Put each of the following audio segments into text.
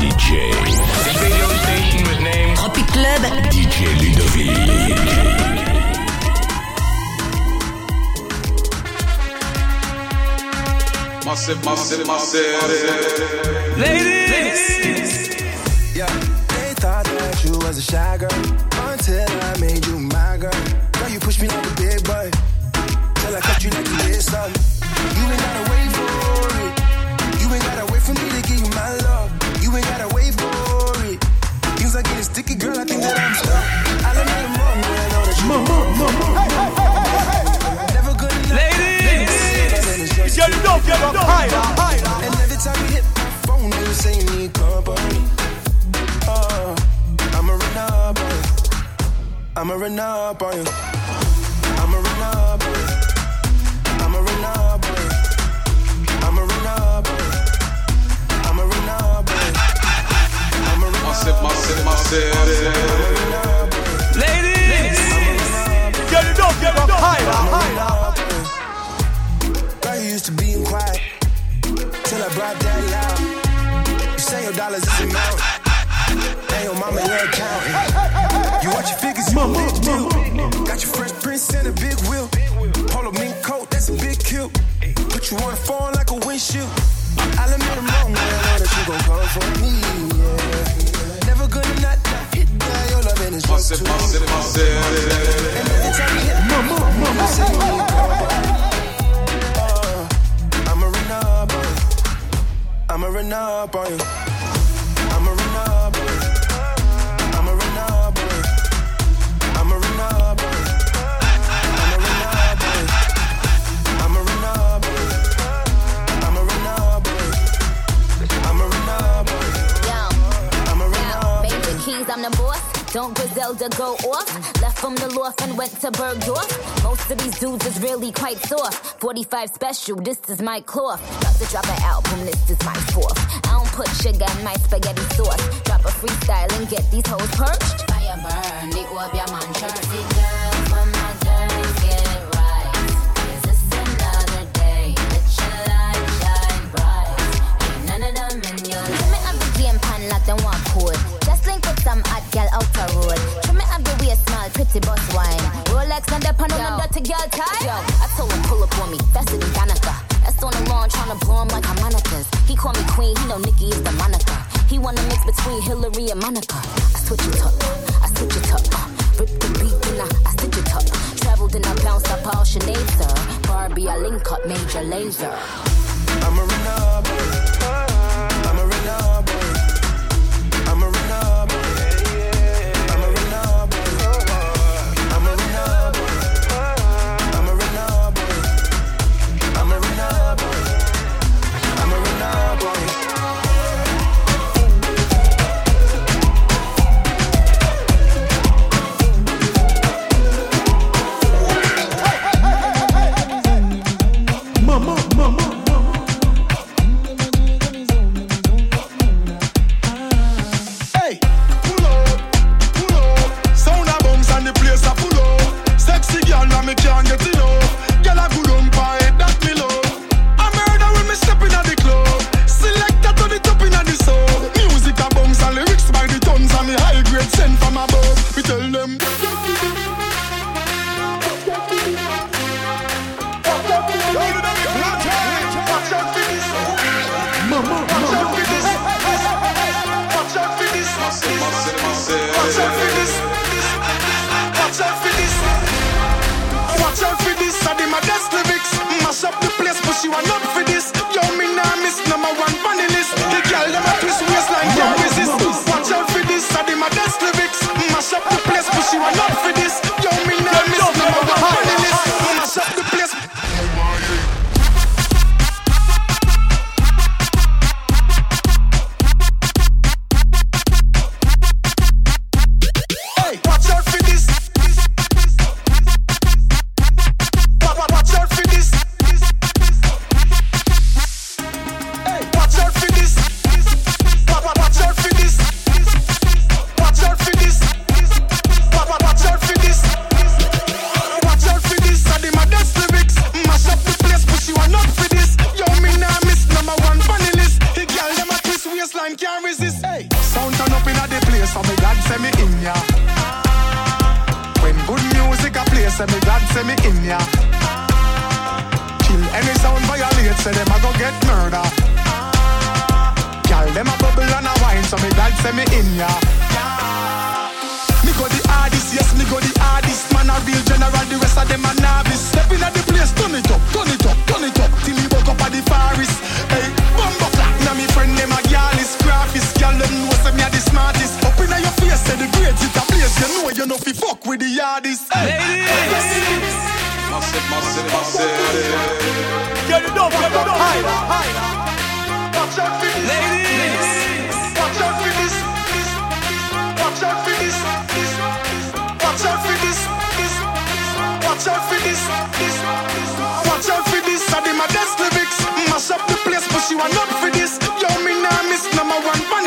DJ. This radio station was named Tropic Club. DJ Ludovick. Massive, massive, massive. Ladies. Yeah, they thought that you was a shy girl until I made you my girl. Now you push me like a big boy till I cut you like you did something. Higher, higher. And every time you hit my phone, you say you need company. Oh, I'ma run up on you. I'ma run up on you. I'ma run up on you. I'ma run up on you. I'ma run up on you. I'ma run up on you. I'ma run Massive, up massive, massive. Ladies. Girl, you don't get up higher, higher. Girl, you used to being quiet till brought that loud. You say your dollars is amount, and your mama your accountant. You watch your figures, you a big deal. Got your fresh prince and a big wheel. Polo mink coat, that's a big kill. Put you on a phone like a windshield. I'll admit I'm wrong, but I know that you gon' come for me. Yeah. Never gonna not, not hit that. Your loving is just Massive, too run up on you. I'ma run up on you. I'ma run up on you. I'ma run up on you. I'ma run up on you. I'ma run up on you. I'ma run up on you. I'ma run up on you. Yo, I'ma run up Major. Keys, I'm the boss. Don't Griselda go off? Left from the loft and went to Bergdorf. Most of these dudes is really quite soft. 45 special, this is my cloth. About to drop an album, this is my fourth. I don't put sugar in my spaghetti sauce. Drop a freestyle and get these hoes perched. Fire burn, the up your man girl. Yo, I told him pull up on me, faster than Danica. That's on the lawn tryna blow him like harmonicas. He call me queen, he know Nicki is the Monica. He wanna mix between Hillary and Monica. I switch it up, I switch it up. Rip the beat and I, I stitch it up. Traveled and I bounced up all Sinead, sir. Barbie, I link up Major Lazer. Watch out for say me in ya. Yeah. Go the hardest, yes, me go the hardest. Man a real general, the rest of them a novice. Step in at the place, turn it up, turn it up, turn it up. Till me woke up at the forest. Hey, bumbo clap. Now me friend them a gyal is graphist. Gyal them know say me a the smartest. Up inna your face, say the grades it a place. You know you know fi fuck with the hardest. Hey, ladies. Hey. Massive, massive, massive. Get it up, get it up. High, high. Watch out for this. Yo, this. nah miss number one.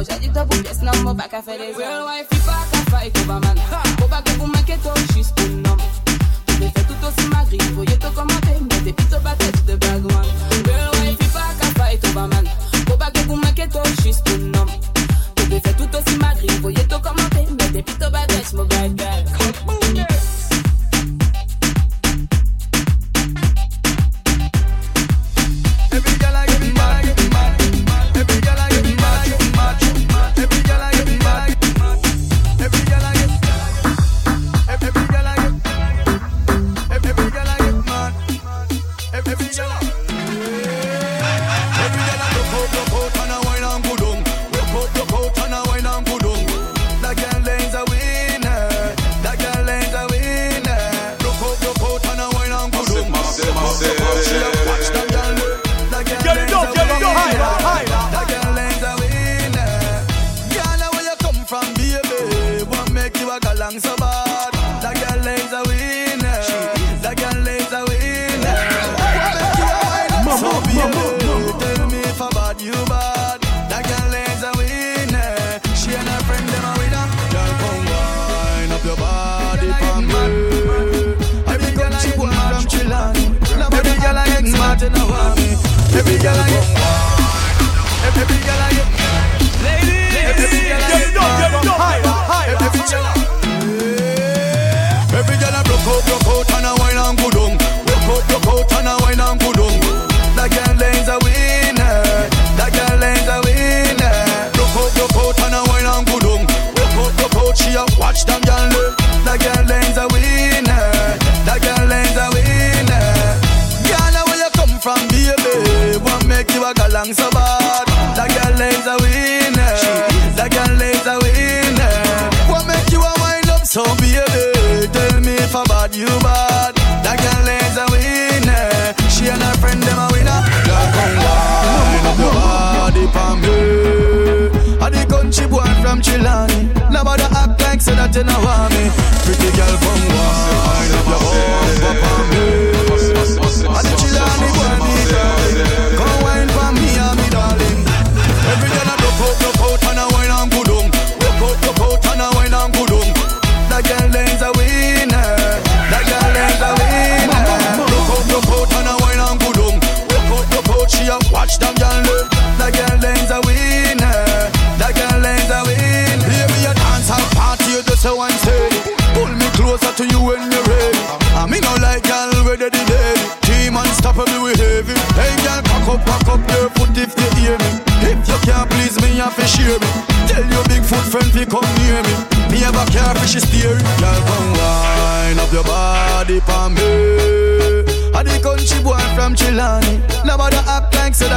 Aujourd'hui, tu dois vous mon bac à des Real wife, il pas qu'à fight, man. song so bad. That girl is a winner. That girl is a winner. Mama, so mama, mama. Tell me if I bad you bad. That girl is a winner. She and her friend them a winner. Girl, come wine up your body for me. Every girl I get mad from Chilean. Every girl I get smart in a Every girl I get. Every girl I girl, come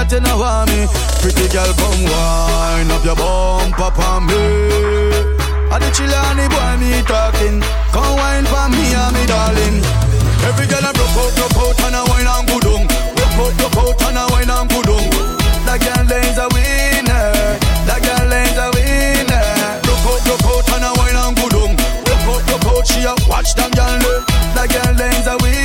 that you know want me. Pretty girl, come wine up your bum, pop on me. I the chill and the boy me talking. Come wine for me and me darling. Every girl I broke out, broke out and I wine on good down. Broke out, broke out and I wine on good down. That girl is a winner. That girl is a winner. Broke out, broke out and I wine on good down. Broke out, broke out, she a watch that girl. That girl is a winner.